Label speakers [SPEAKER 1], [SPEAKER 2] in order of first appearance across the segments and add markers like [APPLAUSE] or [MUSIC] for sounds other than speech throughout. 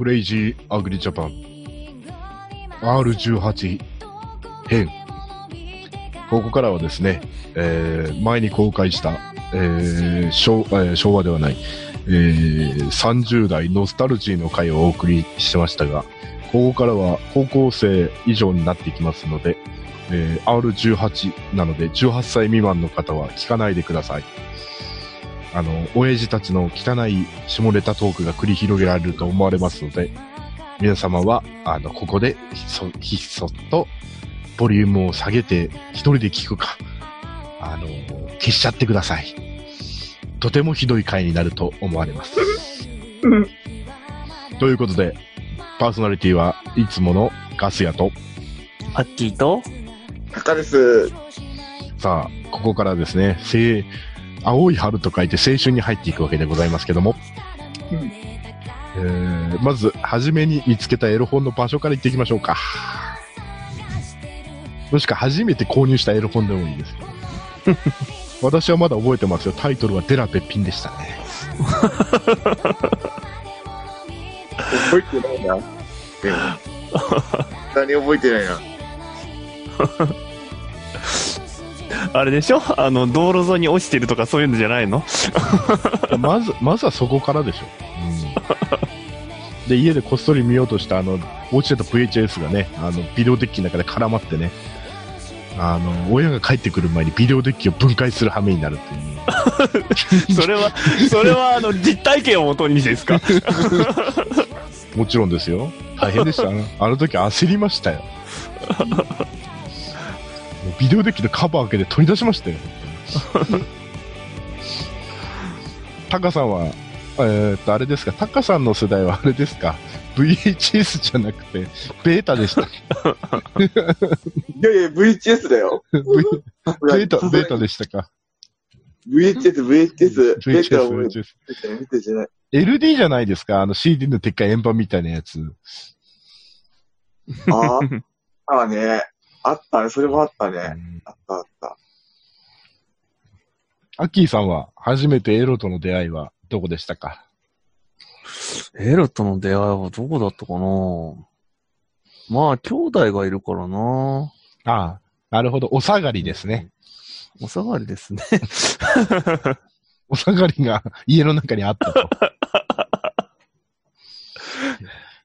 [SPEAKER 1] クレイジーアグリジャパン R18 編。ここからはですね、えー、前に公開した、えー昭えー昭和ではない、えー30代ノスタルジーの回をお送りしてましたが、ここからは高校生以上になっていきますので、えー R18 なので18歳未満の方は聞かないでください。あの、親父たちの汚い下ネタトークが繰り広げられると思われますので、皆様は、あの、ここでひっそ、ひっそっと、ボリュームを下げて、一人で聞くか、あの、消しちゃってください。とてもひどい回になると思われます。ということで、パーソナリティはいつものガスヤと、
[SPEAKER 2] アッキーと、
[SPEAKER 3] タカです。
[SPEAKER 1] さあ、ここからですね、青青い春と書いて青春に入っていくわけでございますけども、
[SPEAKER 3] うん
[SPEAKER 1] えーまず、初めに見つけたエロ本の場所から行っていきましょうか。もしくは初めて購入したエロ本でもいいです。[LAUGHS] 私はまだ覚えてますよ。タイトルはデラべっぴんでしたね。
[SPEAKER 3] 覚えてないな。でも、何覚えてないな。[LAUGHS]
[SPEAKER 2] あれでしょ？あの、道路沿いに落ちてるとかそういうのじゃないの？
[SPEAKER 1] まず、まずはそこからでしょ。うん、で、家でこっそり見ようとした、あの、落ちてた VHS がね、あの、ビデオデッキの中で絡まってね、あの、親が帰ってくる前にビデオデッキを分解する羽目になるっていう。[LAUGHS]
[SPEAKER 2] それは、それは、あの、実体験をもとにですか？[LAUGHS]
[SPEAKER 1] もちろんですよ。大変でしたね。あの時焦りましたよ。もうビデオデッキのカバー開けて取り出しましたよ。[LAUGHS] タカさんは、えーっと、あれですか、タカさんの世代はあれですか、VHS じゃなくて、ベータでした。
[SPEAKER 3] いやいや、VHS だよ。
[SPEAKER 1] V ベータ、ベータでしたか
[SPEAKER 3] ？VHS、VHS。ベータ
[SPEAKER 1] VHS、
[SPEAKER 3] を
[SPEAKER 1] VHS。
[SPEAKER 3] 見てじゃない。
[SPEAKER 1] LD じゃないですか、あの CD のでっかい円盤みたいなやつ。
[SPEAKER 3] ああ、ああね。あったね。それもあったね。
[SPEAKER 1] うん
[SPEAKER 3] あったあった。
[SPEAKER 1] アッキーさんは、初めてエロとの出会いはどこでしたか？
[SPEAKER 2] エロとの出会いはどこだったかな？まあ、兄弟がいるからな
[SPEAKER 1] ああ、なるほど、お下がりですね。
[SPEAKER 2] お下がりですね。[LAUGHS]
[SPEAKER 1] お下がりが家の中にあったと。[LAUGHS]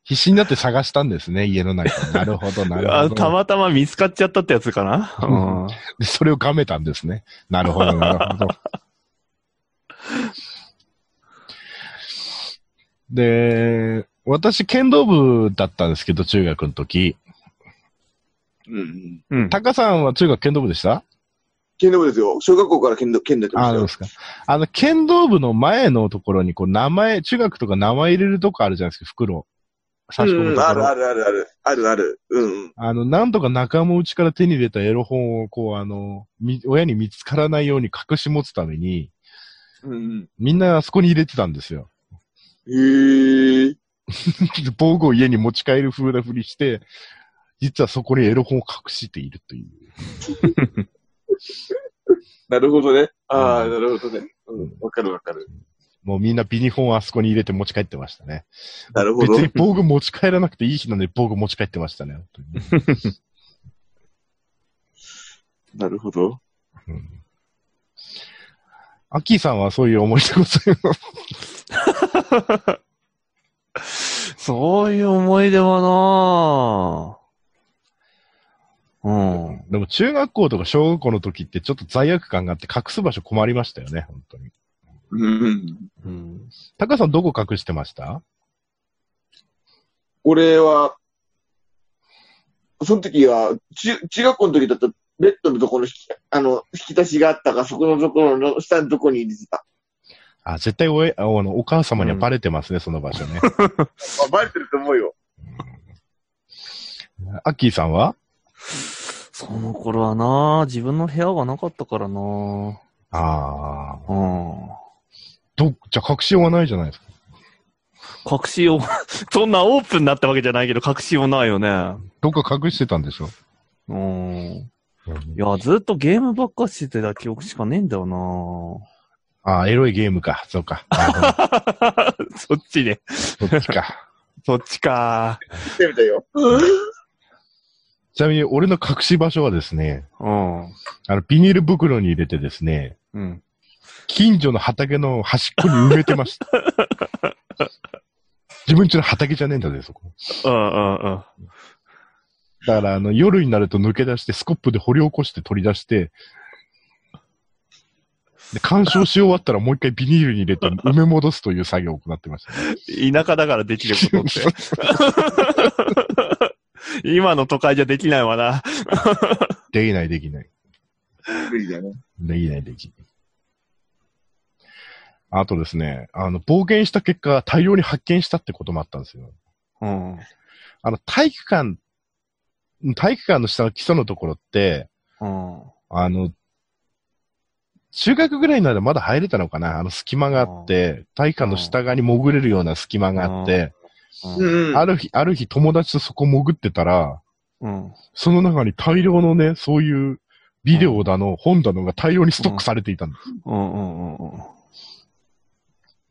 [SPEAKER 1] 必死になって探したんですね、家の中に。[LAUGHS] なるほど、なるほど。
[SPEAKER 2] あたまたま見つかっちゃったってやつかな？うん。
[SPEAKER 1] でそれをがめたんですね。なるほど、なるほど。で、私、剣道部だったんですけど、中学の時。
[SPEAKER 3] うん。
[SPEAKER 2] うん。
[SPEAKER 1] タカさんは中学剣道部でした？
[SPEAKER 3] 剣道部ですよ。小学校から剣道、剣道やってま
[SPEAKER 1] あ、
[SPEAKER 3] したよ
[SPEAKER 1] そうで。すか。あの、剣道部の前のところに、こう、名前、中学とか名前入れるとこあるじゃないですか、袋。差し込む
[SPEAKER 3] うん。あるあるあるある。あるある。うんうん。
[SPEAKER 1] あの、なんとか仲間内から手に入れたエロ本を、こう、あの、み、親に見つからないように隠し持つために、
[SPEAKER 3] うん
[SPEAKER 1] みんなあそこに入れてたんですよ。
[SPEAKER 3] うん。へえ。
[SPEAKER 1] 防具を家に持ち帰る風なふりして、実はそこにエロ本を隠しているという。[LAUGHS]
[SPEAKER 3] なるほどね。ああ、
[SPEAKER 1] うん
[SPEAKER 3] なるほどね。うん。わかるわかる。
[SPEAKER 1] もうみんなビニ本をあそこに入れて持ち帰ってましたね。
[SPEAKER 3] なるほど。
[SPEAKER 1] 別に防具持ち帰らなくていい日なのに防具持ち帰ってましたね。本当に [LAUGHS]
[SPEAKER 3] なるほど。
[SPEAKER 1] うんアッキーさんはそういう思い出ございます？[LAUGHS]
[SPEAKER 2] そういう思い出はなうん。
[SPEAKER 1] でも中学校とか小学校の時ってちょっと罪悪感があって隠す場所困りましたよね、本当に。
[SPEAKER 3] うん。
[SPEAKER 2] うん。
[SPEAKER 1] タカさんどこ隠してました？
[SPEAKER 3] 俺は、その時は、中、中学校の時だと、ベッドのところの引き、あの、引き出しがあったから、そこのところの下のところに入れてた。
[SPEAKER 1] あ、絶対おえあのお母様にはバレてますね、その場所ね。
[SPEAKER 3] あ、バレてると思うよ。
[SPEAKER 1] アッキーさんは？
[SPEAKER 2] その頃はな自分の部屋がなかったからな
[SPEAKER 1] ああ。
[SPEAKER 2] うん。
[SPEAKER 1] ど、じゃあ隠しようがないじゃないですか。
[SPEAKER 2] 隠しよう、[LAUGHS] そんなオープンになったわけじゃないけど、隠しようないよね。
[SPEAKER 1] どっか隠してたんでしょ？
[SPEAKER 2] うん。いや、ずっとゲームばっかしてた記憶しかねえんだよな
[SPEAKER 1] ああ、エロいゲームか。そうか。[LAUGHS]
[SPEAKER 2] そっちね。
[SPEAKER 1] そっちか。[LAUGHS]
[SPEAKER 2] そっちか。
[SPEAKER 3] ってみたよ。
[SPEAKER 1] ちなみに俺の隠し場所はですね、
[SPEAKER 2] うん。
[SPEAKER 1] あの、ビニール袋に入れてですね、
[SPEAKER 2] うん。
[SPEAKER 1] 近所の畑の端っこに埋めてました。[LAUGHS] 自分家の畑じゃねえんだぜ、そこ。
[SPEAKER 2] うんうんうん。
[SPEAKER 1] だから、あの、夜になると抜け出して、スコップで掘り起こして取り出して、で、干渉し終わったらもう一回ビニールに入れて埋め戻すという作業を行ってました、ね。
[SPEAKER 2] 田舎だからできることって。[LAUGHS] 今の都会じゃできないわな。
[SPEAKER 1] できない、できない。
[SPEAKER 3] 無理だね。
[SPEAKER 1] できない、できない。あとですね、あの、冒険した結果、大量に発見したってこともあったんですよ。
[SPEAKER 2] うん。
[SPEAKER 1] あの、体育館、体育館の下の基礎のところって、
[SPEAKER 2] うん。
[SPEAKER 1] あの、中学ぐらいならまだ入れたのかな？あの隙間があって、体育館の下側に潜れるような隙間があって、
[SPEAKER 3] うんうん。
[SPEAKER 1] ある日、ある日友達とそこ潜ってたら、
[SPEAKER 2] うん。
[SPEAKER 1] その中に大量のね、そういうビデオだの、本だのが大量にストックされていたんです。
[SPEAKER 2] うんうんうんうん。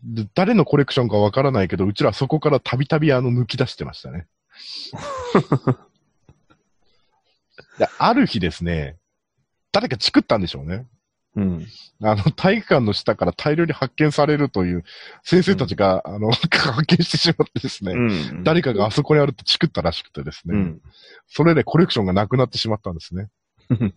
[SPEAKER 1] で誰のコレクションかわからないけど、うちらそこからたびたびあの抜き出してましたね。[LAUGHS] である日ですね、誰かチクったんでしょうね。
[SPEAKER 2] うん。
[SPEAKER 1] あの、体育館の下から大量に発見されるという、先生たちが、あの、発見してしまってですね、
[SPEAKER 2] うん。
[SPEAKER 1] 誰かがあそこにあるってチクったらしくてですね、
[SPEAKER 2] うん。
[SPEAKER 1] それでコレクションがなくなってしまったんですね。[LAUGHS]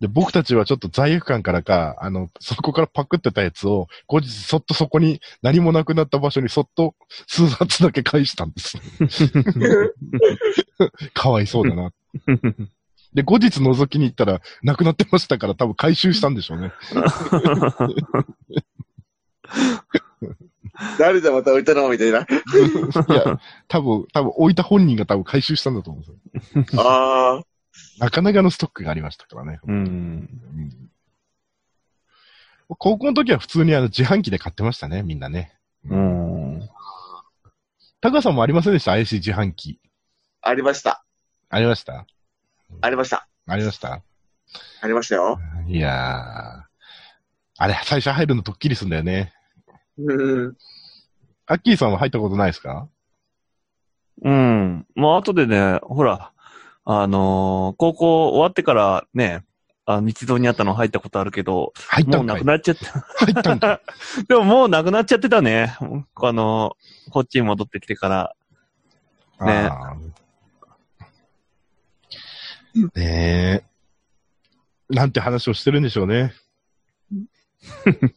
[SPEAKER 1] で、僕たちはちょっと罪悪感からか、あの、そこからパクってたやつを、後日そっとそこに何もなくなった場所にそっと数冊だけ返したんです。[LAUGHS] かわいそうだな。で、後日覗きに行ったら、なくなってましたから多分回収したんでしょうね。[LAUGHS]
[SPEAKER 3] 誰だまた置いたのみたいな。
[SPEAKER 1] いや、多分、多分置いた本人が多分回収したんだと思うんですよ。
[SPEAKER 3] ああ。
[SPEAKER 1] なかなかのストックがありましたからね。
[SPEAKER 2] うん。
[SPEAKER 1] うん高校の時は普通にあの自販機で買ってましたね、みんなね。
[SPEAKER 2] うん。
[SPEAKER 1] 高橋さんもありませんでした？怪しい自販機。
[SPEAKER 3] ありました。
[SPEAKER 1] ありました？
[SPEAKER 3] ありました。
[SPEAKER 1] ありました？
[SPEAKER 3] ありましたよ。
[SPEAKER 1] いやー。あれ、最初入るのドッキリすんだよね。
[SPEAKER 3] うん。
[SPEAKER 1] アッキーさんは入ったことないですか？
[SPEAKER 2] うん。まあ、後でね、ほら、あのー高校終わってからね、あ日道にあったの入ったことあるけど、もうんな
[SPEAKER 1] 入ったかい
[SPEAKER 2] くなっちゃって、
[SPEAKER 1] 入ったんかい [LAUGHS]
[SPEAKER 2] でももうなくなっちゃってたね。あのーこっちに戻ってきてから。ね
[SPEAKER 1] ねえ。なんて話をしてるんでしょうね。[LAUGHS]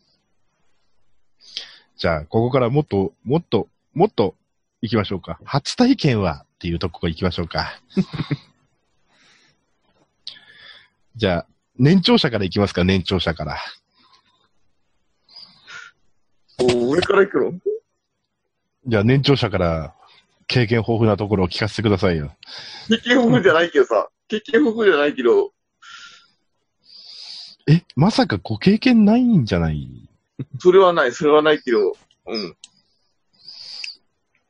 [SPEAKER 1] じゃあ、ここからもっと、もっと、もっと行きましょうか。初体験はっていうとこ行きましょうか。じゃあ、年長者から行きますか、年長者から。
[SPEAKER 3] お上から行くの？
[SPEAKER 1] じゃあ、年長者から経験豊富なところを聞かせてくださいよ。
[SPEAKER 3] 経験豊富じゃないけどさ。経験豊富じゃないけど、
[SPEAKER 1] え、まさかご経験ないんじゃない？
[SPEAKER 3] それはない、それはないけど、うん。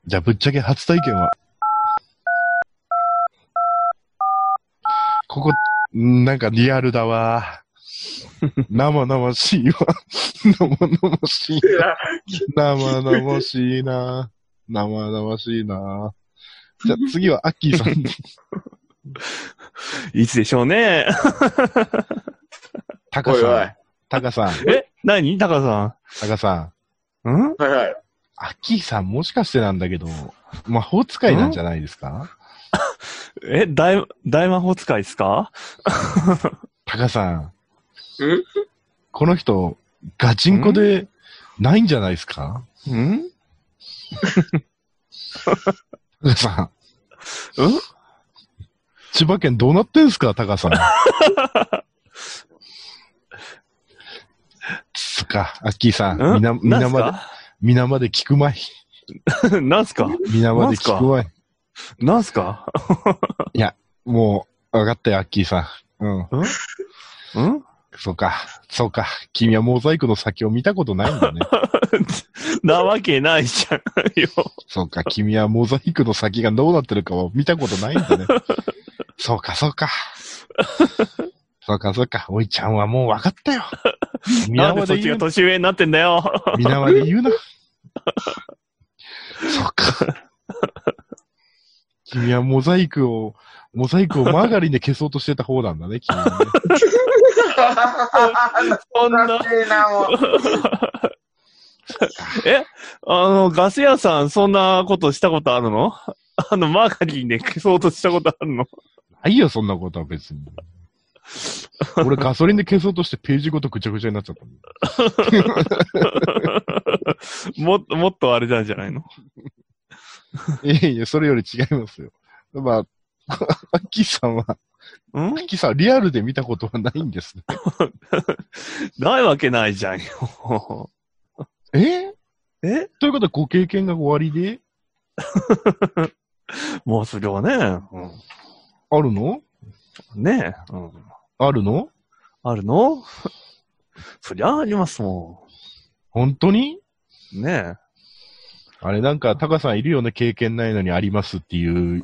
[SPEAKER 1] じゃあ、ぶっちゃけ初体験はここ、んなんかリアルだわ。生々しいわ。生々しい。生々しいな。生々しいな。じゃあ次はアッキーさん。
[SPEAKER 2] いつでしょうね。
[SPEAKER 1] タカさん。
[SPEAKER 3] おいおい。
[SPEAKER 1] タカさん。
[SPEAKER 2] え何？高さ
[SPEAKER 1] タカさん。
[SPEAKER 2] んん？
[SPEAKER 3] はいはい。
[SPEAKER 1] アッキーさんもしかしてなんだけど、魔法使いなんじゃないですか？
[SPEAKER 2] え大、大魔法使いですか？
[SPEAKER 1] タカさん。
[SPEAKER 3] ん？
[SPEAKER 1] この人、ガチンコでないんじゃないですか？
[SPEAKER 2] ん？
[SPEAKER 1] タカさん。[LAUGHS]
[SPEAKER 2] うん？
[SPEAKER 1] 千葉県どうなってんすか、タカさん。そっか、アッキーさん。みな、み
[SPEAKER 2] な
[SPEAKER 1] まで、
[SPEAKER 2] す
[SPEAKER 1] みなまで聞くまい。
[SPEAKER 2] か [LAUGHS] なんすか？
[SPEAKER 1] みなまで聞くまい。
[SPEAKER 2] なんすか？
[SPEAKER 1] もう、わかったよ、アッキーさん。うん。
[SPEAKER 2] ん？
[SPEAKER 1] そうか、そうか。君はモザイクの先を見たことないんだね。[LAUGHS]
[SPEAKER 2] なわけないじゃんよ。
[SPEAKER 1] そうか、君はモザイクの先がどうなってるかは見たことないんだね。[LAUGHS] そうか、そうか。そうか、そうか。おいちゃんはもう分かったよ。皆まで言うな。
[SPEAKER 2] が年上になってんだよ。
[SPEAKER 1] 皆まで言うな。[LAUGHS] そうか。君はモザイクを、モザイクをマーガリンで消そうとしてた方なんだね、君はね。
[SPEAKER 2] そんな。えあの、ガス屋さん、そんなことしたことあるの？あの、マーガリンで消そうとしたことあるの？
[SPEAKER 1] ないよ、そんなことは別に。俺ガソリンで消そうとしてページごとぐちゃぐちゃになっちゃった [LAUGHS] もん。
[SPEAKER 2] もっと、もっとあれなんじゃないの？
[SPEAKER 1] いやいや、それより違いますよ。まあ、アッキーさんは、
[SPEAKER 2] ん？
[SPEAKER 1] アッキーさんはリアルで見たことはないんですね。
[SPEAKER 2] ないわけないじゃん。よ。
[SPEAKER 1] え？
[SPEAKER 2] え？
[SPEAKER 1] ということはご経験が終わりで？
[SPEAKER 2] もうそれはね、
[SPEAKER 1] あるの？
[SPEAKER 2] うん、ねえ、うん、
[SPEAKER 1] あるの？
[SPEAKER 2] あるの？そりゃありますも
[SPEAKER 1] 本当に？
[SPEAKER 2] ん。ね
[SPEAKER 1] あれなんか、タカさんいるよね、経験ないのにありますっていう。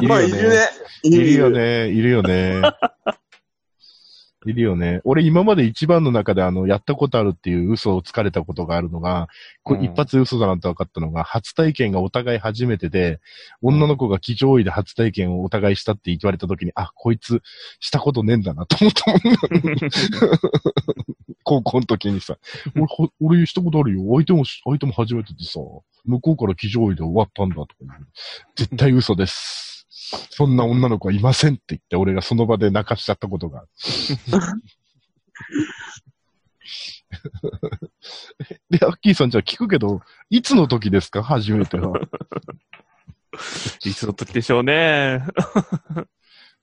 [SPEAKER 1] い [LAUGHS] い
[SPEAKER 3] まあ、いるね。い
[SPEAKER 1] いるよ。ね、いるよね。いるよね。俺今まで一番の中であの、やったことあるっていう嘘をつかれたことがあるのが、これ
[SPEAKER 2] うん
[SPEAKER 1] 一発嘘だなって分かったのが、初体験がお互い初めてで、女の子が騎乗位で初体験をお互いしたって言われた時に、あ、こいつしたことねえんだなと思ったもん。[LAUGHS] 高校の時にさ、俺ほ、俺したことあるよ。相手もし、相手も初めてでさ、向こうから騎乗位で終わったんだとか。絶対嘘です。そんな女の子はいませんって言って、俺がその場で泣かしちゃったことが。[LAUGHS] で、アッキーさんじゃあ聞くけど、いつの時ですか？初めては。
[SPEAKER 2] いつの時でしょうね。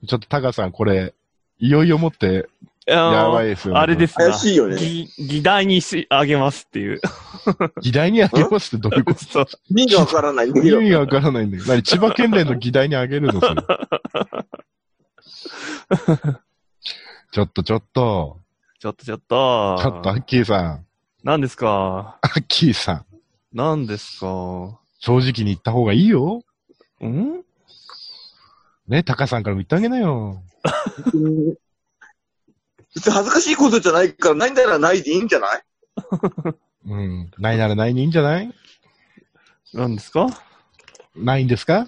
[SPEAKER 1] ちょっとタカさん、これ、いよいよもって、
[SPEAKER 2] や
[SPEAKER 1] やばいですよね。
[SPEAKER 2] あれですな。
[SPEAKER 3] 怪しいよね。
[SPEAKER 2] 議議題にし、あげますっていう。[LAUGHS]
[SPEAKER 1] 議題にあげますってどういうこ
[SPEAKER 2] そう。
[SPEAKER 3] 意味がわからないんだけど。
[SPEAKER 1] と [LAUGHS] 意味がわからないんだけど。何千葉県連の議題にあげるの？それ。[LAUGHS] ちょっとちょっと、
[SPEAKER 2] ちょっとちょっと。
[SPEAKER 1] ちょっとアッキーさん、
[SPEAKER 2] 何ですか？
[SPEAKER 1] アッキーさん、
[SPEAKER 2] 何ですか？
[SPEAKER 1] 正直に言った方がいいよ。
[SPEAKER 2] ん？
[SPEAKER 1] ね、タカさんからも言ってあげなよ。
[SPEAKER 3] 別に恥ずかしいことじゃないから、ないんならないでいいんじゃない？[LAUGHS]
[SPEAKER 1] うん。ないならないにいいんじゃない？
[SPEAKER 2] 何ですか？
[SPEAKER 1] ないんですか？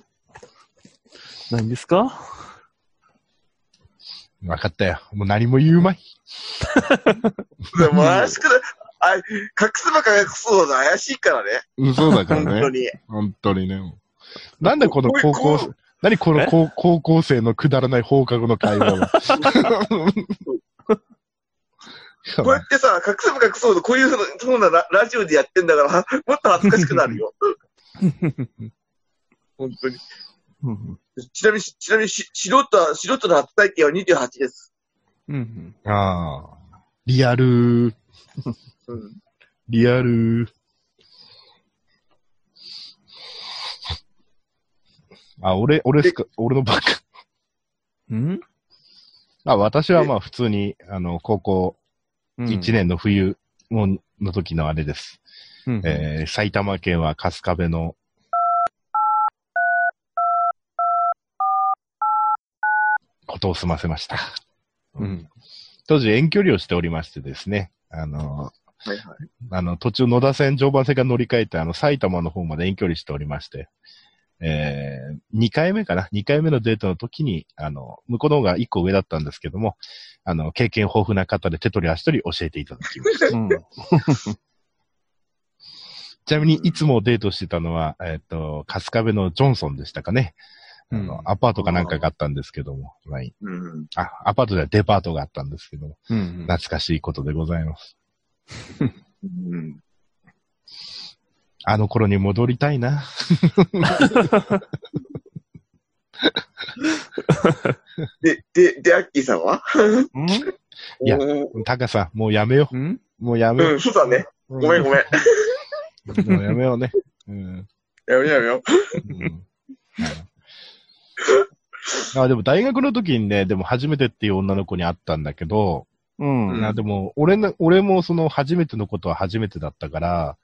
[SPEAKER 2] 何ですか？
[SPEAKER 1] わかったよ。もう何も言うまい。
[SPEAKER 3] でも怪しくない？あ、隠せば隠すほど怪しいからね。
[SPEAKER 1] 嘘だから
[SPEAKER 3] 本当
[SPEAKER 1] ね。
[SPEAKER 3] に。
[SPEAKER 1] 本当にね。なんでこの高校
[SPEAKER 3] こう、
[SPEAKER 1] 何この高高校生のくだらない放課後の会話は。[LAUGHS]
[SPEAKER 3] こうやってさ、隠せば隠すほど、こういうふうなそうなララジオでやってんだから、はもっと恥ずかしくなるよ。[LAUGHS] 本当に。
[SPEAKER 2] うん
[SPEAKER 3] ちなみに、ちなみにし、素人は、素人の初体験は28です。
[SPEAKER 2] うん。
[SPEAKER 1] ああ。リアル、
[SPEAKER 3] うん。
[SPEAKER 1] リアル。あ、俺、俺っすか、俺のバカ。
[SPEAKER 2] うん？
[SPEAKER 1] あ、私はまあ普通に、あの、高校
[SPEAKER 2] うん
[SPEAKER 1] 1年の冬もの時のあれです。
[SPEAKER 2] うん
[SPEAKER 1] えー埼玉県は春日部の、ことを済ませました。
[SPEAKER 2] うん。
[SPEAKER 1] 当時遠距離をしておりましてですね、あの、
[SPEAKER 3] はいはい。
[SPEAKER 1] あの、途中野田線、常磐線が乗り換えて、あの、埼玉の方まで遠距離しておりまして、えー、2回目かな ?2 回目のデートの時に、あの、向こうの方が1個上だったんですけども、あの、経験豊富な方で手取り足取り教えていただきました。
[SPEAKER 2] うん。[LAUGHS]
[SPEAKER 1] ちなみに、いつもデートしてたのは、えっ、と、春日部のジョンソンでしたかね。あの、
[SPEAKER 2] うん
[SPEAKER 1] アパートかなんかがあったんですけども、はい。
[SPEAKER 3] うん。
[SPEAKER 1] あ、アパートではデパートがあったんですけども、
[SPEAKER 2] うん。
[SPEAKER 1] 懐かしいことでございます。
[SPEAKER 3] うん。
[SPEAKER 1] あの頃に戻りたいな。
[SPEAKER 3] で、で、で、アッキーさんは？
[SPEAKER 2] うん？
[SPEAKER 1] いやタカさん、もうやめよ
[SPEAKER 2] う。
[SPEAKER 1] もうやめよ
[SPEAKER 3] うん、そうだね。
[SPEAKER 1] う。
[SPEAKER 3] ごめんごめん。[LAUGHS]
[SPEAKER 1] もうやめようね。うん。
[SPEAKER 3] やめようやめよ
[SPEAKER 1] うんあでも大学の時にね、でも初めてっていう女の子に会ったんだけど、
[SPEAKER 2] うん。
[SPEAKER 1] あでも俺の、俺もその初めてのことは初めてだったから、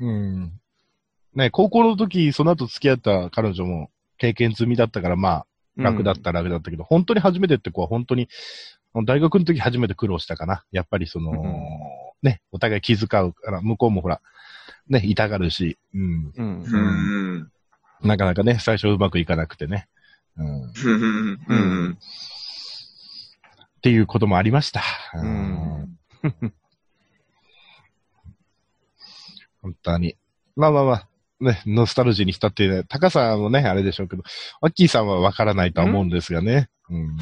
[SPEAKER 3] う。
[SPEAKER 1] うん。ね、高校の時、その後付き合った彼女も経験済みだったから、まあ、楽だったら楽だったけど、本当に初めてって子は本当に、大学の時初めて苦労したかな。やっぱりその、
[SPEAKER 2] うん
[SPEAKER 1] ね、お互い気遣うから、向こうもほら、ね、痛がるし、うん。
[SPEAKER 2] うん。
[SPEAKER 3] うん。
[SPEAKER 1] なかなかね、最初うまくいかなくてね。うん。っ
[SPEAKER 3] うん。うん。
[SPEAKER 1] ていうこともありました。
[SPEAKER 2] う
[SPEAKER 1] うん
[SPEAKER 2] ん。
[SPEAKER 1] 本当に。まあまあまあ、ね、ノスタルジーに浸ってね、タカさんもね、あれでしょうけど、アッキーさんはわからないとは思うんですがね。うん。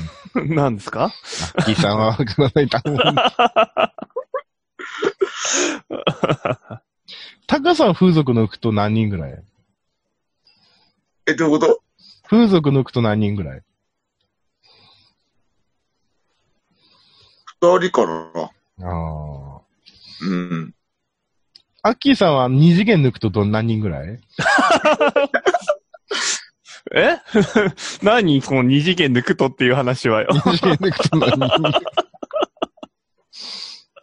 [SPEAKER 2] 何ですか？
[SPEAKER 1] アッキーさんはわからないとは思うんタカ [LAUGHS] さん風俗抜くと何人ぐらい？
[SPEAKER 3] え、どういうこと？
[SPEAKER 1] 風俗抜くと何人ぐらい？
[SPEAKER 3] 二人かな
[SPEAKER 1] ああ。
[SPEAKER 3] うん。
[SPEAKER 1] アッキーさんは二次元抜くとど何人ぐらい？[LAUGHS]
[SPEAKER 2] え？[LAUGHS] 何この二次元抜くとっていう話はよ。
[SPEAKER 1] 二次元抜くと何人ぐらい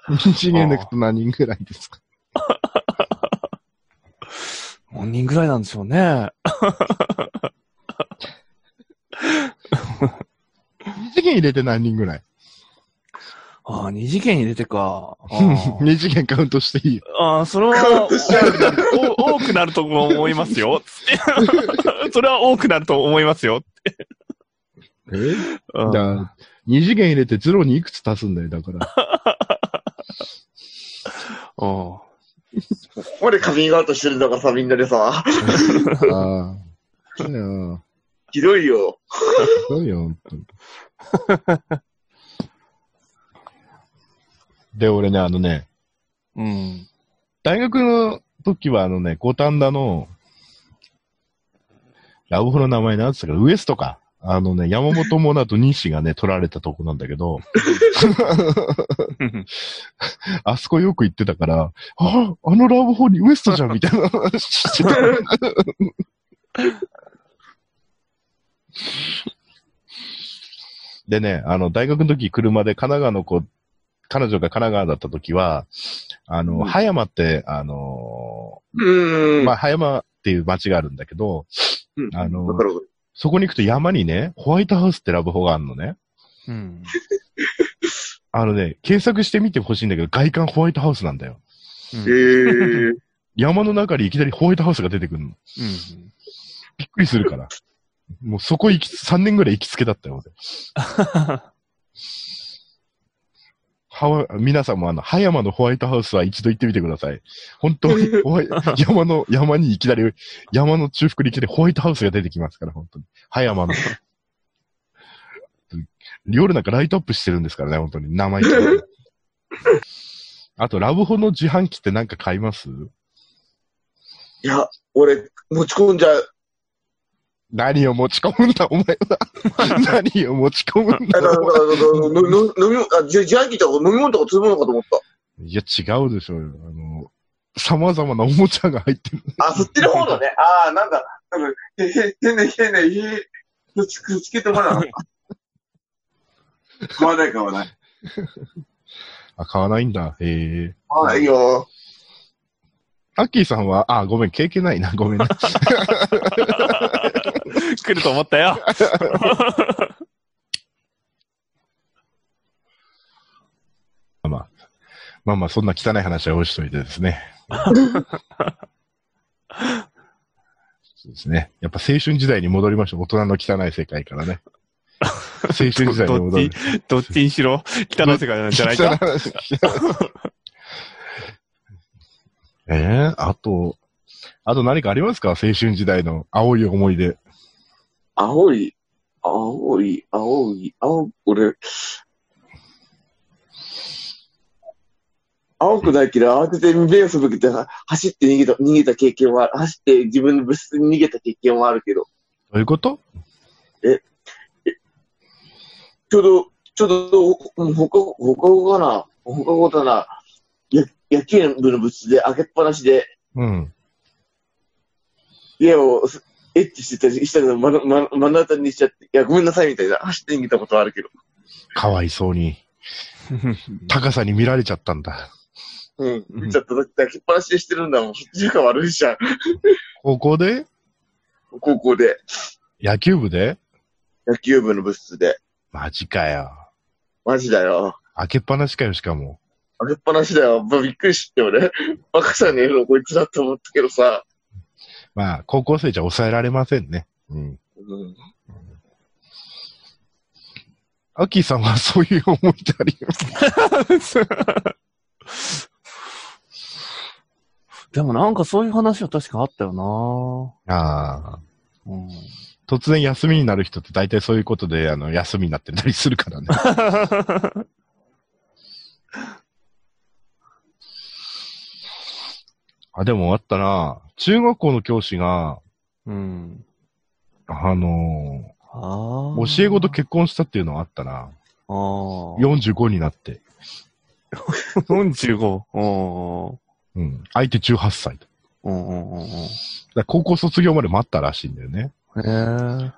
[SPEAKER 1] 二次元抜くと何人ぐらいですか？[LAUGHS]
[SPEAKER 2] 何人ぐらいなんでしょうね。
[SPEAKER 1] 二次元入れて何人ぐらい？
[SPEAKER 2] ああ、二次元入れてか。[LAUGHS]
[SPEAKER 1] 二次元カウントしていいよ。
[SPEAKER 2] あー、それは多くなるお多くなると思いますよ。[LAUGHS] それは多くなると思いますよ。
[SPEAKER 1] え？
[SPEAKER 2] うん
[SPEAKER 1] じゃあ、二次元入れてゼロにいくつ足すんだよ、だから。[LAUGHS]
[SPEAKER 2] うん
[SPEAKER 3] これカミングアウトしてるんだからさ、みんなでさ。
[SPEAKER 1] ああ。いや
[SPEAKER 3] ひどいよ。
[SPEAKER 1] そうよ、本当に。で、俺ね、あのね、
[SPEAKER 2] うん。
[SPEAKER 1] 大学の時はあのね、五反田の、ラブホの名前なんつったか、ウエストか。あのね、山本モナと西がね、取られたとこなんだけど、あそこよく行ってたから、あ、あのラブホにウエストじゃんみたいな話してた。でね、あの、大学の時車で神奈川の子、彼女が神奈川だった時は、あの、
[SPEAKER 3] うん
[SPEAKER 1] 葉山って、あの
[SPEAKER 3] うん。
[SPEAKER 1] まあ、葉山っていう町があるんだけど、
[SPEAKER 3] うん
[SPEAKER 1] あの
[SPEAKER 3] わかるわかる
[SPEAKER 1] そこに行くと山にね、ホワイトハウスってラブホがあるのね。
[SPEAKER 2] うん。[LAUGHS]
[SPEAKER 1] あのね、検索してみてほしいんだけど、外観ホワイトハウスなんだよ。
[SPEAKER 3] へえ。
[SPEAKER 1] 山の中にいきなりホワイトハウスが出てくるの。
[SPEAKER 2] うん
[SPEAKER 1] びっくりするから。もうそこ行き、3年ぐらい行きつけだったよ、俺。[LAUGHS] はわ、皆さんもあの、葉山のホワイトハウスは一度行ってみてください。本当に、[LAUGHS] 山の、山にいきなり、山の中腹にいきなりホワイトハウスが出てきますから、本当に。葉山の。[LAUGHS] 夜なんかライトアップしてるんですからね、本当に。生意気にあと、ラブホの自販機ってなんか買います？
[SPEAKER 3] いや、俺、持ち込んじゃう。
[SPEAKER 1] 何を持ち込むんだ、お前は。[LAUGHS] 何を持ち込むんだ
[SPEAKER 3] あだ。から、だか飲み物、あ、じゃ自販機とか飲み物とか積むのかと思った。
[SPEAKER 1] いや、違うでしょうよ。あの、様々なおもちゃが入ってる。
[SPEAKER 3] あ、そっちの方のね。ああ、なんだ、なんか、へ、へ、変な、変な、へ、くつ、くつけてもらう。[LAUGHS] 買わない、買わない。
[SPEAKER 1] あ、買わないんだ。へえ。
[SPEAKER 3] はいいよ。
[SPEAKER 1] アッキーさんは、あ、ごめん、経験ないな。ごめんね。[LAUGHS]
[SPEAKER 2] 来ると思ったよ。[LAUGHS]
[SPEAKER 1] まあ、まあまあ、そんな汚い話は置いといてですね。そうですね。やっぱ青春時代に戻りましょう。大人の汚い世界からね。青春時代に戻る。
[SPEAKER 2] どっち [LAUGHS] にしろ、汚い世界なんじゃないか？[LAUGHS]
[SPEAKER 1] 汚い話えー、あと、あと何かありますか？青春時代の青い思い出。
[SPEAKER 3] 青い、青い、青い、青、俺、青くないけど、慌てて目を背けては走って逃げた、逃げた経験は、走って自分の物質に逃げた経験はあるけど、
[SPEAKER 1] どういうこと？
[SPEAKER 3] ちょうど、ちょうど、うん放課後、放課後かな放課後だな。や野球部の物質で開けっぱなしで、
[SPEAKER 1] うん。
[SPEAKER 3] 家をすエッチしてたりしたのを目の目の目の当たりにしちゃって、いや、ごめんなさいみたいな、走って逃げたことはあるけど。
[SPEAKER 1] かわいそうに。[LAUGHS] 高さに見られちゃったんだ。
[SPEAKER 3] うん。見ちゃった。だって開けっぱなしでしてるんだもん。そっちが悪いじゃん。
[SPEAKER 1] 高校で？
[SPEAKER 3] 高校で。
[SPEAKER 1] 野球部で？
[SPEAKER 3] 野球部の部室で。
[SPEAKER 1] マジかよ。
[SPEAKER 3] マジだよ。
[SPEAKER 1] 開けっぱなしかよ、しかも。
[SPEAKER 3] 開けっぱなしだよ。まあびっくりして俺。バカじゃねえの、こいつだって思ったけどさ。
[SPEAKER 1] まあ、高校生じゃ抑えられませんね。うん。
[SPEAKER 3] うん。
[SPEAKER 1] アッキーさんはそういう思い出あります。[LAUGHS]
[SPEAKER 2] でもなんかそういう話は確かあったよ
[SPEAKER 1] ああ。
[SPEAKER 2] なうん。
[SPEAKER 1] 突然休みになる人って大体そういうことで、あの、休みになってたりするからね。[LAUGHS] あ、でもあったな。中学校の教師が、
[SPEAKER 2] うん。
[SPEAKER 1] あの
[SPEAKER 2] ああ。
[SPEAKER 1] ー教え子と結婚したっていうのはあったな。
[SPEAKER 2] ああ。
[SPEAKER 1] 45になって。[LAUGHS]
[SPEAKER 2] 45。うん。
[SPEAKER 1] うん。相手18歳と。
[SPEAKER 2] うんうんうんうん。
[SPEAKER 1] だから高校卒業まで待ったらしいんだよね。
[SPEAKER 2] へえ。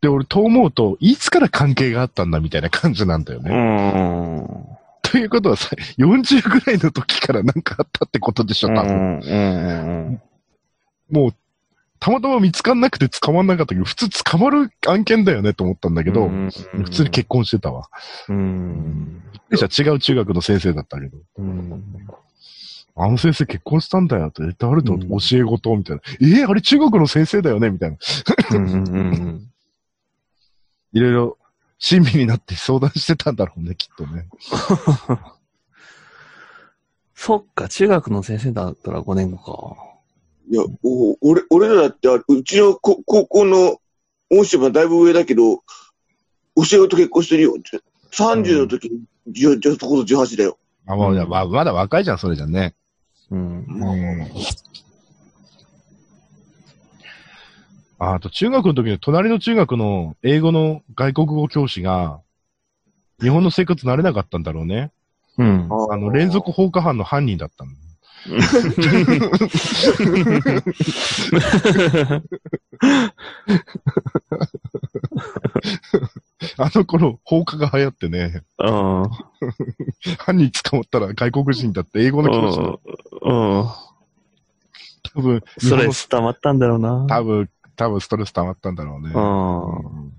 [SPEAKER 1] で、俺、と思うと、いつから関係があったんだみたいな感じなんだよ
[SPEAKER 2] う
[SPEAKER 1] ね。
[SPEAKER 2] ん。
[SPEAKER 1] ということはさ、40ぐらいの時からなんかあったってことでしょ、
[SPEAKER 2] うんう
[SPEAKER 1] 多分。
[SPEAKER 2] んうん
[SPEAKER 1] もう、たまたま見つかんなくて捕まんなかったけど、普通捕まる案件だよねと思ったんだけど、
[SPEAKER 2] うん
[SPEAKER 1] 普通に結婚してたわ。
[SPEAKER 2] うん。
[SPEAKER 1] じゃ違う中学の先生だったけど、
[SPEAKER 2] うん。
[SPEAKER 1] あの先生結婚したんだよって、え誰と
[SPEAKER 2] うん
[SPEAKER 1] 教え子とみたいな。えーあれ中学の先生だよねみたいな。
[SPEAKER 2] うんうん [LAUGHS]
[SPEAKER 1] いろいろ、親身になって相談してたんだろうね、きっとね。[LAUGHS]
[SPEAKER 2] そっか、中学の先生だったら5年後
[SPEAKER 3] いや、お俺、俺らだってあ、うちのこ高校の恩師はだいぶ上だけど、教え子と結婚してるよ。30の時に、じゃ、じゃ、そこそ18だよ。
[SPEAKER 1] あ、まあ、
[SPEAKER 2] うん
[SPEAKER 1] まだ若いじゃん、それじゃね。
[SPEAKER 2] か。うん。
[SPEAKER 1] うん。ああと、中学の時の隣の中学の英語の外国語教師が、日本の生活慣れなかったんだろうね。
[SPEAKER 2] うん。
[SPEAKER 1] あの、連続放火犯の犯人だったの。あの頃、放火が流行ってね、
[SPEAKER 2] うん。
[SPEAKER 1] 犯人捕まったら外国人だって英語の教師だ。
[SPEAKER 2] うん。
[SPEAKER 1] 多分、
[SPEAKER 2] ストレス溜まったんだろうな。
[SPEAKER 1] 多分、多分ストレス溜まったんだろうね。
[SPEAKER 2] うん。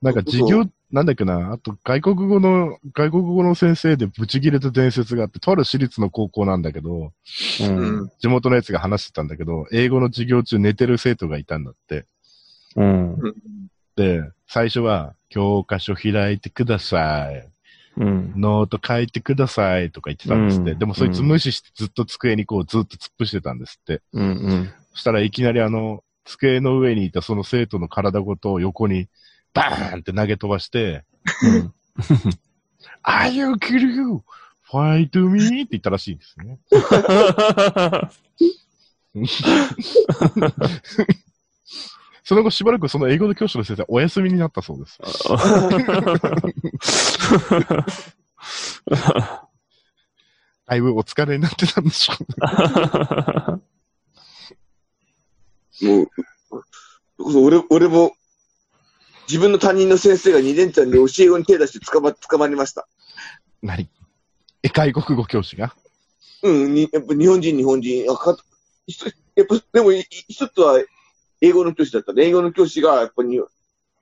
[SPEAKER 1] なんか授業、なんだっけな、あと外国語の、外国語の先生でブチ切れた伝説があって、とある私立の高校なんだけど、
[SPEAKER 2] う。
[SPEAKER 3] うんん。
[SPEAKER 1] 地元のやつが話してたんだけど、英語の授業中寝てる生徒がいたんだって。
[SPEAKER 2] うん。
[SPEAKER 1] で、最初は、教科書開いてください。
[SPEAKER 2] うん。
[SPEAKER 1] ノート書いてくださいとか言ってたんですって。
[SPEAKER 2] うん
[SPEAKER 1] でもそいつ無視してずっと机にこうずっと突っ伏してたんですって。
[SPEAKER 2] うん。うん。
[SPEAKER 1] そしたらいきなりあの、机の上にいたその生徒の体ごと横にバーンって投げ飛ばして、will kill you! Fight me! って言ったらしいんですね。[LAUGHS] その後しばらくその英語の教師の先生はお休みになったそうです。[LAUGHS] だいぶお疲れになってたんでしょうね。[LAUGHS]
[SPEAKER 3] もう、俺、俺も、自分の担任の先生が2年間で教え子に手出して捕ま、捕まりました。
[SPEAKER 1] 何？え、外国語教師が？
[SPEAKER 3] うん、にやっぱ日本人、日本人。あかやっぱ、でも、い一つは、英語の教師だったね。英語の教師が、やっぱり、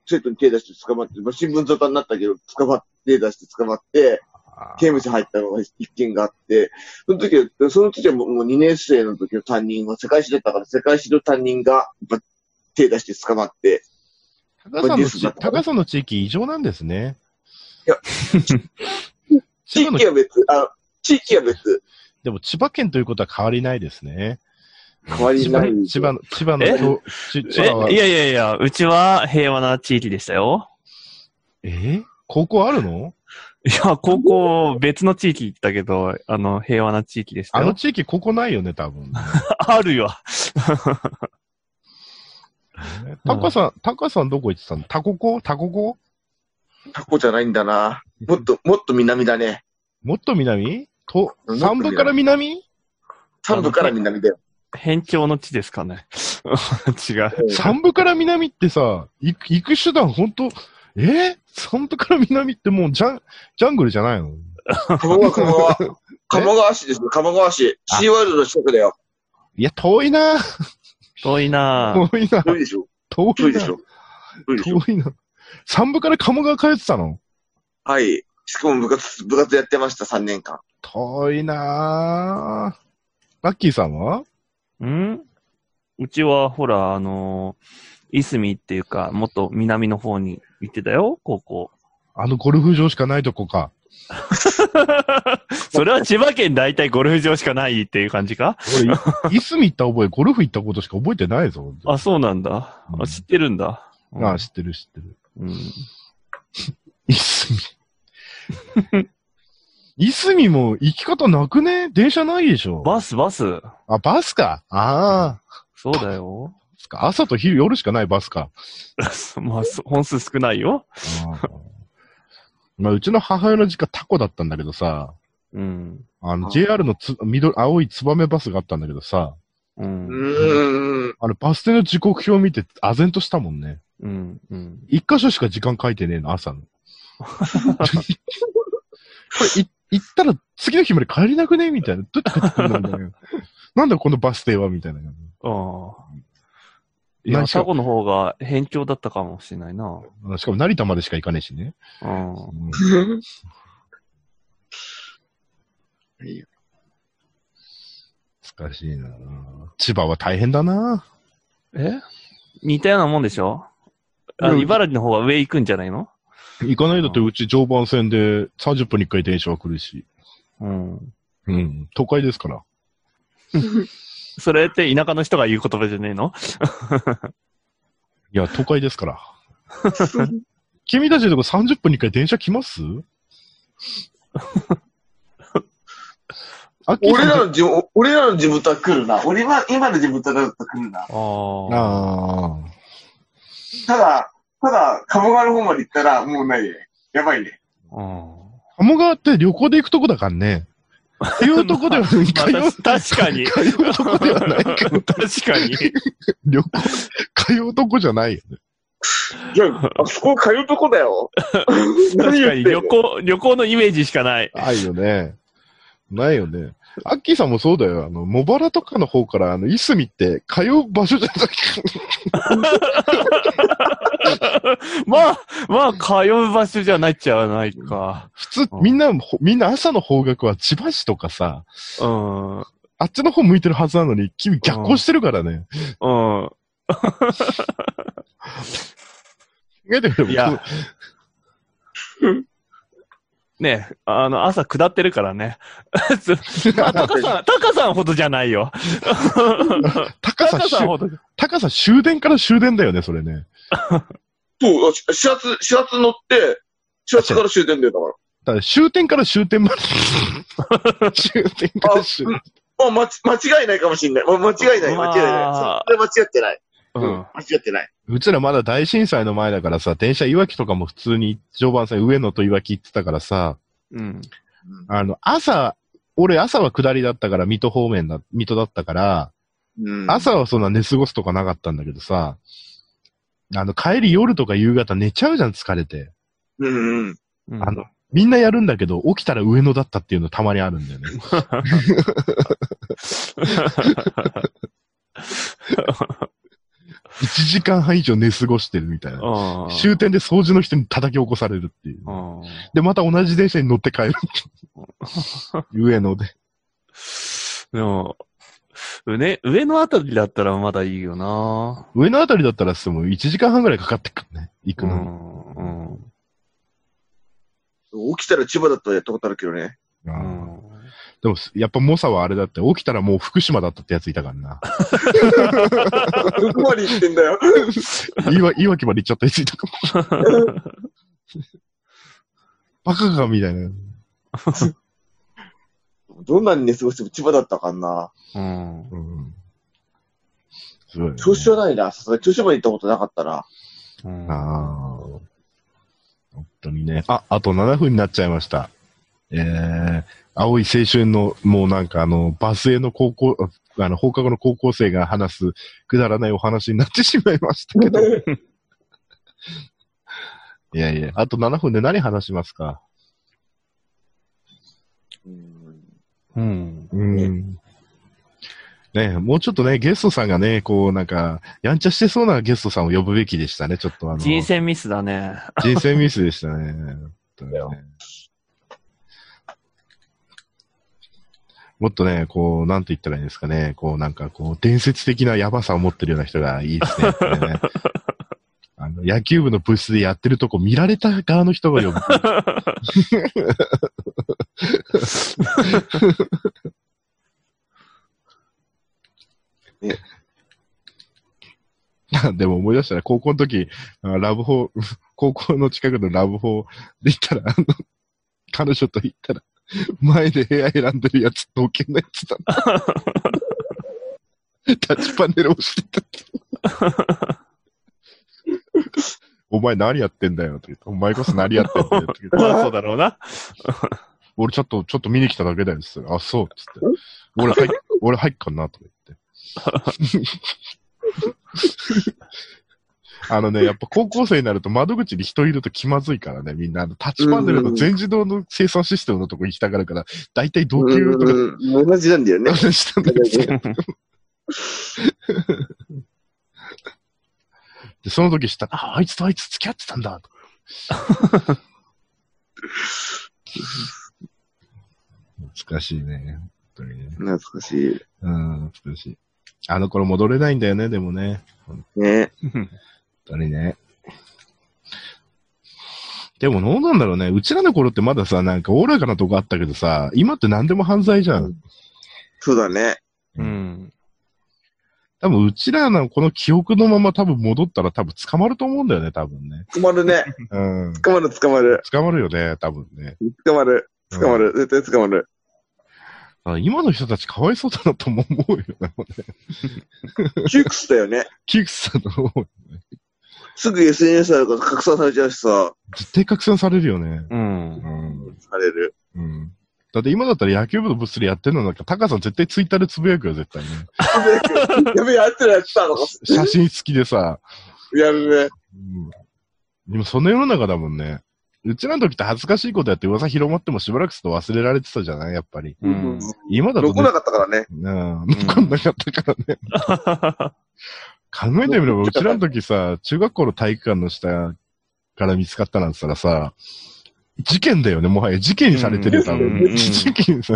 [SPEAKER 3] 生徒に手出して捕まって、まあ、新聞沙汰になったけど、捕まって、手出して捕まって、刑務所入ったのが一件があって、その時は、その時はもうもう2年生の時の担任は世界史だったから、世界史の担任が、手出して捕まって、
[SPEAKER 1] 高さの高さの地域異常なんですね。
[SPEAKER 3] いや、[LAUGHS] 地域は別、あ地域は別、
[SPEAKER 1] でも千葉県ということは変わりないですね。
[SPEAKER 3] 変わりない。
[SPEAKER 1] 千葉の、千葉の千葉は
[SPEAKER 2] え、い、やいやいや、うちは平和な地域でしたよ。
[SPEAKER 1] え？高校あるの？
[SPEAKER 2] いや、高校別の地域行ったけど、あの、平和な地域でしたよ。
[SPEAKER 1] あの地域ここないよね、多分。[LAUGHS]
[SPEAKER 2] あるよ。
[SPEAKER 1] タカさん、タカさんどこ行ってたの？タココ？タココ？
[SPEAKER 3] タコじゃないんだな。もっと、もっと南だね。
[SPEAKER 1] もっと南？と、三部から南？
[SPEAKER 3] 三部から南だよ。
[SPEAKER 2] 辺境の地ですかね。[LAUGHS] 違う。
[SPEAKER 1] 三部から南ってさ、行く、行く手段ほんと、え？三部から南ってもうジャン、ジャングルじゃないの？
[SPEAKER 3] 鴨川、鴨川。鴨川市ですね、鴨川市。シーワールドの近くだよ。
[SPEAKER 1] いや、遠いな
[SPEAKER 2] 遠いなぁ。
[SPEAKER 1] 遠いな
[SPEAKER 3] 遠いでしょ？
[SPEAKER 1] 遠いな
[SPEAKER 3] 遠いでしょ？遠いでしょ？
[SPEAKER 1] 遠いな三部から鴨川通ってたの？
[SPEAKER 3] はい。しかも部活、部活やってました、3年間。
[SPEAKER 1] 遠いなぁ。ラッキーさんは？
[SPEAKER 2] ん？うちは、ほら、あのー、いすみっていうか、もっと南の方に行ってたよ、高校。
[SPEAKER 1] あのゴルフ場しかないとこか。[LAUGHS]
[SPEAKER 2] それは千葉県大体ゴルフ場しかないっていう感じか？
[SPEAKER 1] 俺、いいすみ行った覚え、ゴルフ行ったことしか覚えてないぞ。
[SPEAKER 2] あ、そうなんだ。
[SPEAKER 1] うん
[SPEAKER 2] あ知ってるんだ。うん
[SPEAKER 1] あ、知ってる知ってる。
[SPEAKER 2] うん。
[SPEAKER 1] いすみ。いすみも行き方なくね？電車ないでしょ。
[SPEAKER 2] バス、バス。
[SPEAKER 1] あ、バスか。ああ。
[SPEAKER 2] そうだよ。
[SPEAKER 1] そっか？朝と昼、夜しかないバスか。[LAUGHS]
[SPEAKER 2] まあ、そ本数少ないよ。
[SPEAKER 1] まあ、うちの母親の実家タコだったんだけどさ、
[SPEAKER 2] うん。
[SPEAKER 1] あの、JR のつ緑、青いツバメバスがあったんだけどさ、
[SPEAKER 2] う。
[SPEAKER 3] うん。
[SPEAKER 1] あの、バス停の時刻表見て、唖然としたもんね。
[SPEAKER 2] うん。うん。
[SPEAKER 1] 一箇所しか時間書いてねえの、朝の。[LAUGHS] これ、い、行ったら次の日まで帰れなくね？みたいな。どうやって帰ってくるんだみたいな。[LAUGHS] なんだこのバス停は？みたいな。
[SPEAKER 2] ああ。いや、タコの方が偏重だったかもしれないな。
[SPEAKER 1] しかも成田までしか行かねえしね。
[SPEAKER 2] うん。
[SPEAKER 1] うん難しいな千葉は大変だな
[SPEAKER 2] え？似たようなもんでしょ？あ
[SPEAKER 1] うん
[SPEAKER 2] 茨城の方が上行くんじゃないの？
[SPEAKER 1] 行かないだってうち常磐線で30分に1回電車が来るし。
[SPEAKER 2] うん。
[SPEAKER 1] うん。都会ですから。[LAUGHS]
[SPEAKER 2] それって田舎の人が言う言葉じゃねえの？[LAUGHS]
[SPEAKER 1] いや、都会ですから。君たちのとこ30分に1回電車来ます？[LAUGHS]
[SPEAKER 3] 俺らの地元、俺らの地元は来るな。俺は、今の地元だと来るな。
[SPEAKER 2] ああ。
[SPEAKER 3] ただ、ただ、鴨川の方まで行ったら、もうないね。やばいね。
[SPEAKER 2] うん。
[SPEAKER 1] 鴨川って旅行で行くとこだからね。通うとこでは、
[SPEAKER 2] 確かに。[LAUGHS]
[SPEAKER 1] 通うとこではないけど、
[SPEAKER 2] 確かに。
[SPEAKER 1] 旅行、通うとこじゃないよね。
[SPEAKER 3] いや、あそこ通うとこだよ。[LAUGHS]
[SPEAKER 2] 確かに旅行、旅行のイメージしかない。
[SPEAKER 1] ないよね。ないよね。アッキーさんもそうだよ。あの、茂原とかの方から、あの、いすみって通う場所じゃない [LAUGHS]
[SPEAKER 2] まあ、まあ、通う場所じゃないっちゃないか。
[SPEAKER 1] 普通、
[SPEAKER 2] うん
[SPEAKER 1] みんな、ほみんな朝の方角は千葉市とかさ、
[SPEAKER 2] うん。
[SPEAKER 1] あっちの方向いてるはずなのに、君逆行してるからね。
[SPEAKER 2] うん。[LAUGHS]
[SPEAKER 1] 考えてみれば
[SPEAKER 2] いや [LAUGHS] ねえ、あの、朝下ってるからね。つ [LAUGHS] まあ、タカさん、タカさんほどじゃないよ。[LAUGHS]
[SPEAKER 1] 高さ
[SPEAKER 2] タカさんほど。
[SPEAKER 1] 高さ終電から終電だよね、それね。
[SPEAKER 3] そう、し始発、始発乗って、始発から終点だよ、だか
[SPEAKER 1] だから終点から終点まで。終点から終点。
[SPEAKER 3] ら。まあ、間間違いないかもしれない。まあ、間違いない、間違いない。
[SPEAKER 2] まあ
[SPEAKER 3] それ間違ってない。
[SPEAKER 2] う
[SPEAKER 3] うんん。。間違ってない。
[SPEAKER 1] うちらまだ大震災の前だからさ、電車いわきとかも普通に常磐線上野といわき行ってたからさ、
[SPEAKER 2] うん。
[SPEAKER 1] あの、朝、俺朝は下りだったから水戸方面だ、水戸だったから、
[SPEAKER 3] うん。
[SPEAKER 1] 朝はそんな寝過ごすとかなかったんだけどさ、あの、帰り夜とか夕方寝ちゃうじゃん、疲れて。
[SPEAKER 3] うんうん。
[SPEAKER 2] うん
[SPEAKER 1] あの、みんなやるんだけど、起きたら上野だったっていうのたまにあるんだよね。1時間半以上寝過ごしてるみたいな。
[SPEAKER 2] うん
[SPEAKER 1] 終点で掃除の人に叩き起こされるっていう。
[SPEAKER 2] うん
[SPEAKER 1] で、また同じ電車に乗って帰る。[LAUGHS] 上野で。
[SPEAKER 2] でも、上、上のあたりだったらまだいいよな
[SPEAKER 1] 上野あたりだったらしても1時間半ぐらいかかってくるね。行く
[SPEAKER 2] う
[SPEAKER 1] のに。
[SPEAKER 2] ん。うん。
[SPEAKER 3] 起きたら千葉だったらやったことあるけどね。
[SPEAKER 1] でも、やっぱ猛者はあれだって、起きたらもう福島だったってやついたからな。
[SPEAKER 3] どこまで行ってんだよ。
[SPEAKER 1] いわ、いわきまで行っちゃったやついたかも。バカかみたいな。
[SPEAKER 3] どんなに寝過ごしても千葉だったかんな。
[SPEAKER 2] うん。
[SPEAKER 1] うん。すごい、ね。
[SPEAKER 3] 調子はないな。さすがに調子まで行ったことなかったな。
[SPEAKER 2] うん
[SPEAKER 1] ああ。本当にね。あ、あと7分になっちゃいました。えー、青い青春の、もうなんかあの、バスへの高校、あの、放課後の高校生が話すくだらないお話になってしまいましたけど。[LAUGHS] いやいや、あと7分で何話しますか？
[SPEAKER 3] うん
[SPEAKER 2] うん。
[SPEAKER 1] うん。ねもうちょっとね、ゲストさんがね、こうなんか、やんちゃしてそうなゲストさんを呼ぶべきでしたね、ちょっとあの。
[SPEAKER 2] 人選ミスだね。
[SPEAKER 1] 人生ミスでしたね。ねもっとね、こう、なんて言ったらいいんですかね。こう、なんかこう、伝説的なヤバさを持ってるような人がいいですね。ね [LAUGHS] あの野球部の部室でやってるとこ見られた側の人が呼ぶ。[LAUGHS]
[SPEAKER 3] ね [LAUGHS]
[SPEAKER 1] でも思い出したら、高校の時、あラブホ、高校の近くのラブホで行ったら、あの、彼女と行ったら、[LAUGHS] 前で部屋選んでるやつ、同見のやつだな。[LAUGHS] タッチパネル押してた。[LAUGHS] お前何やってんだよ、と言って。お前こそ何やってんだよ、と言って。
[SPEAKER 2] まあそうだろうな。
[SPEAKER 1] 俺ちょっと、ちょっと見に来ただけだよ、つって。あ、そう、つって。俺入っ、俺入っかな、とか言って。あのね、やっぱ高校生になると窓口に人いると気まずいからね、みんな。あのタッチパネルの全自動の生産システムのとこ行きたがるから、だいたい同級とか
[SPEAKER 3] 同じなんだよね。[LAUGHS]
[SPEAKER 1] したんですよ。で、その時したら、あ、あいつとあいつ付き合ってたんだ、とか。懐かしいね。本当にね。
[SPEAKER 3] 懐かしい。
[SPEAKER 1] うん、懐かしい。あの頃戻れないんだよね、でもね。
[SPEAKER 3] ね。[LAUGHS]
[SPEAKER 1] 本当にね。でもどうなんだろうね。うちらの頃ってまださ、なんかおおらかなとこあったけどさ、今って何でも犯罪じゃん。
[SPEAKER 3] そうだね。
[SPEAKER 2] うん。
[SPEAKER 1] 多分うちらのこの記憶のまま多分戻ったら多分捕まると思うんだよね、多分ね。
[SPEAKER 3] 捕まるね。
[SPEAKER 1] うん。
[SPEAKER 3] 捕まる、捕まる。
[SPEAKER 1] 捕まるよね、多分ね。
[SPEAKER 3] 捕まる。捕まる。絶対捕まる。
[SPEAKER 1] あ今の人たちかわいそうだなとも思うよね。
[SPEAKER 3] 窮屈だよね。[LAUGHS]
[SPEAKER 1] キクさんと思うよね。
[SPEAKER 3] すぐ SNS あるから拡散されちゃうしさ、
[SPEAKER 1] 絶対拡散されるよね。
[SPEAKER 2] うん。
[SPEAKER 1] うん。
[SPEAKER 3] される。
[SPEAKER 1] うん。だって今だったら野球部の部室でやってるのなんか、タカさん絶対ツイッターでつぶやくよ、絶対ね。[LAUGHS]
[SPEAKER 3] やべえ、やってるやってたのか。
[SPEAKER 1] 写真付きでさ。
[SPEAKER 3] やるね。
[SPEAKER 1] うん。今その世の中だもんね。うちらの時って恥ずかしいことやって噂広まってもしばらくすると忘れられてたじゃない？やっぱり。
[SPEAKER 2] うん。
[SPEAKER 1] 今だと、
[SPEAKER 3] 残
[SPEAKER 1] ね、
[SPEAKER 3] なかったからね。
[SPEAKER 1] うん。残んなかったからね。[LAUGHS] 考えてみれば、うちらの時さ、中学校の体育館の下から見つかったなんて言ったらさ、事件だよね、もはや。事件にされてるよ、多
[SPEAKER 2] う
[SPEAKER 1] 分。
[SPEAKER 2] ん
[SPEAKER 1] 事件さ、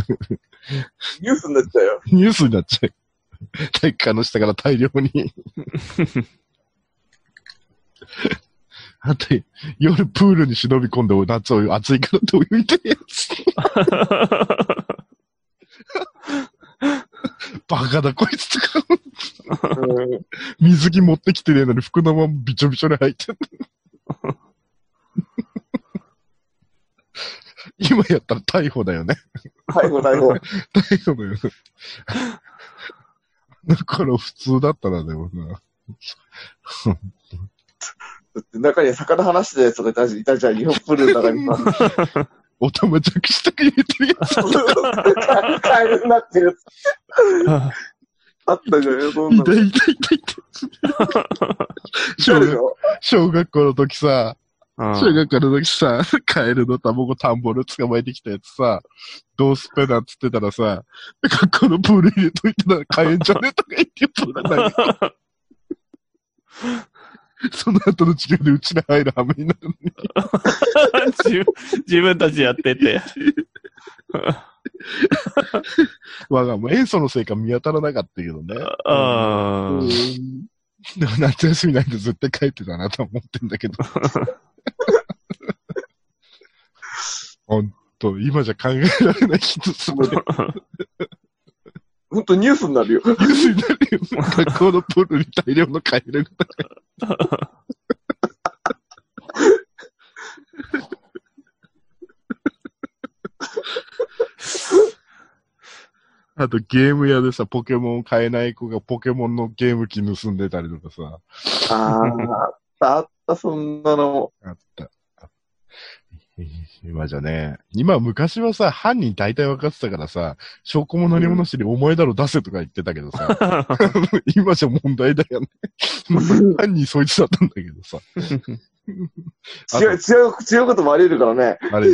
[SPEAKER 3] ニュースになっちゃうよ。
[SPEAKER 1] ニュースになっちゃう。体育館の下から大量に。あと、夜プールに忍び込んで夏を暑いからって泳いでるやつ。[LAUGHS] バカだこいつとか。
[SPEAKER 3] うん
[SPEAKER 1] 水着持ってきてねえのに服のままびちょびちょに入ってる。今やったら逮捕だよね。
[SPEAKER 3] 逮捕、逮捕。[LAUGHS]
[SPEAKER 1] 逮捕だよね。だから普通だったらでもな。
[SPEAKER 3] 中には魚話してたやつがいたじゃん、日本プールの中にさ。[LAUGHS]
[SPEAKER 1] おたまじゃくしたく入れてるやつ。
[SPEAKER 3] カエルになってるやつ。あったじゃんよ、そんなの。
[SPEAKER 1] 痛い痛い痛い痛い。小学校の時さ、
[SPEAKER 2] うん
[SPEAKER 1] 小学校の時さ、カエルの卵田んぼで捕まえてきたやつさ、どうすっぺなっつってたらさ、学校のプール入れといたら買えんじゃねとか言ってプール投げて [LAUGHS] [LAUGHS] その後の授業でうちら入る羽目になるのに。
[SPEAKER 2] 自 [LAUGHS] 分自分たちやってて。
[SPEAKER 1] 我がもう塩素のせいか見当たらなかったけどね。
[SPEAKER 2] あ
[SPEAKER 3] うん
[SPEAKER 1] でも夏休みないと絶対帰ってたなとは思ってんだけど。ほんと、今じゃ考えられない人すごい。
[SPEAKER 3] ほんとニュースになるよ。
[SPEAKER 1] ニュースになるよ。学校のプールに大量のカエルが。あとゲーム屋でさ、ポケモン買えない子がポケモンのゲーム機盗んでたりとかさ、
[SPEAKER 3] ああ、あった、あった、そんなの。
[SPEAKER 1] あった。今じゃね、今昔はさ、犯人大体分かってたからさ、証拠も何もなしにお前だろ出せとか言ってたけどさ、[LAUGHS] 今じゃ問題だよね。犯人そいつだったんだけどさ。
[SPEAKER 3] 強い、強い、強いこともあり得るからね。
[SPEAKER 1] あれ、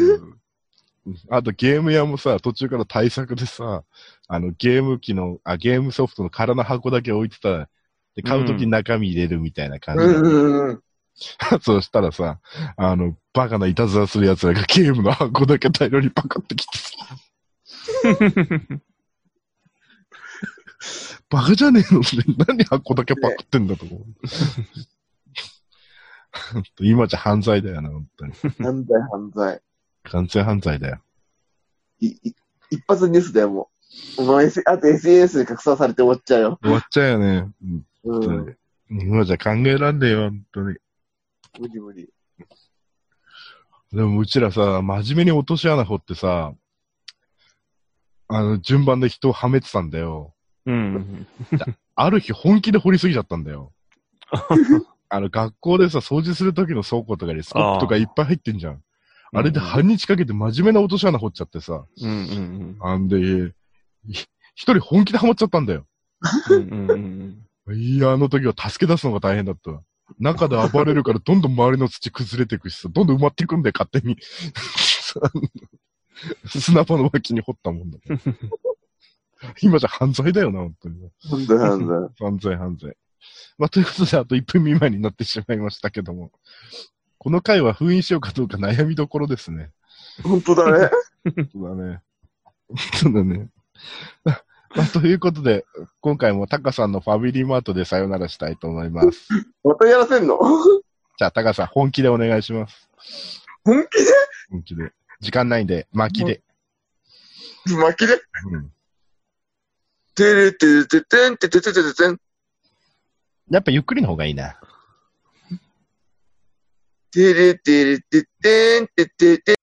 [SPEAKER 1] あとゲーム屋もさ、途中から対策でさ、あのゲーム機の、あ、ゲームソフトの空の箱だけ置いてた。で、買うときに中身入れるみたいな感じで、
[SPEAKER 3] うんうんうん。[LAUGHS]
[SPEAKER 1] そうしたらさ、あの、バカないたずらする奴らがゲームの箱だけ大量にパカってきてさ、[LAUGHS] バカじゃねえの？って、何箱だけパクってんだと思う。[LAUGHS] 今じゃ犯罪だよな、本当に。
[SPEAKER 3] 犯罪、犯罪。
[SPEAKER 1] 完全犯罪だよ。
[SPEAKER 3] い、い、一発ニュースだよ、もう。もう S、あと SNS で拡散されて終わっちゃうよ。
[SPEAKER 1] 終わっちゃうよね。うん
[SPEAKER 3] うん。
[SPEAKER 1] 今じゃ考えらんねえよ、本当に。
[SPEAKER 3] 無理無理。
[SPEAKER 1] でもうちらさ、真面目に落とし穴掘ってさ、あの、順番で人をはめてたんだよ。
[SPEAKER 2] うん。
[SPEAKER 1] ある日本気で掘りすぎちゃったんだよ。[LAUGHS] あの、学校でさ、掃除する時の倉庫とかにスコップとかいっぱい入ってんじゃん。あれで半日かけて真面目な落とし穴掘っちゃってさ。
[SPEAKER 2] うんうん
[SPEAKER 1] あんで、い一人本気でハマっちゃったんだよ。
[SPEAKER 2] うん。うんうん
[SPEAKER 1] いや、あの時は助け出すのが大変だったわ。中で暴れるからどんどん周りの土崩れていくしさ、どんどん埋まっていくんだよ、勝手に。[LAUGHS] 砂場の脇に掘ったもんだから。[LAUGHS] 今じゃ犯罪だよな、本当に。
[SPEAKER 3] 犯罪、犯罪。
[SPEAKER 1] 犯罪、犯罪。まあ、ということで、あと1分未満になってしまいましたけども。この回は封印しようかどうか悩みどころですね。
[SPEAKER 3] 本当だね。
[SPEAKER 1] そうだね。そうだね。[LAUGHS] まあ、ということで、今回もタカさんのファミリーマートでさよならしたいと思います。
[SPEAKER 3] またやらせんの？[LAUGHS]
[SPEAKER 1] じゃあ、タカさん、本気でお願いします。
[SPEAKER 3] 本気
[SPEAKER 1] 本気で。時間ないんで、巻きで。
[SPEAKER 3] で巻きで？
[SPEAKER 1] うん。
[SPEAKER 3] てるてるててんててててててん。
[SPEAKER 1] やっぱゆっくりの方がいいな。
[SPEAKER 3] てるてるててんててて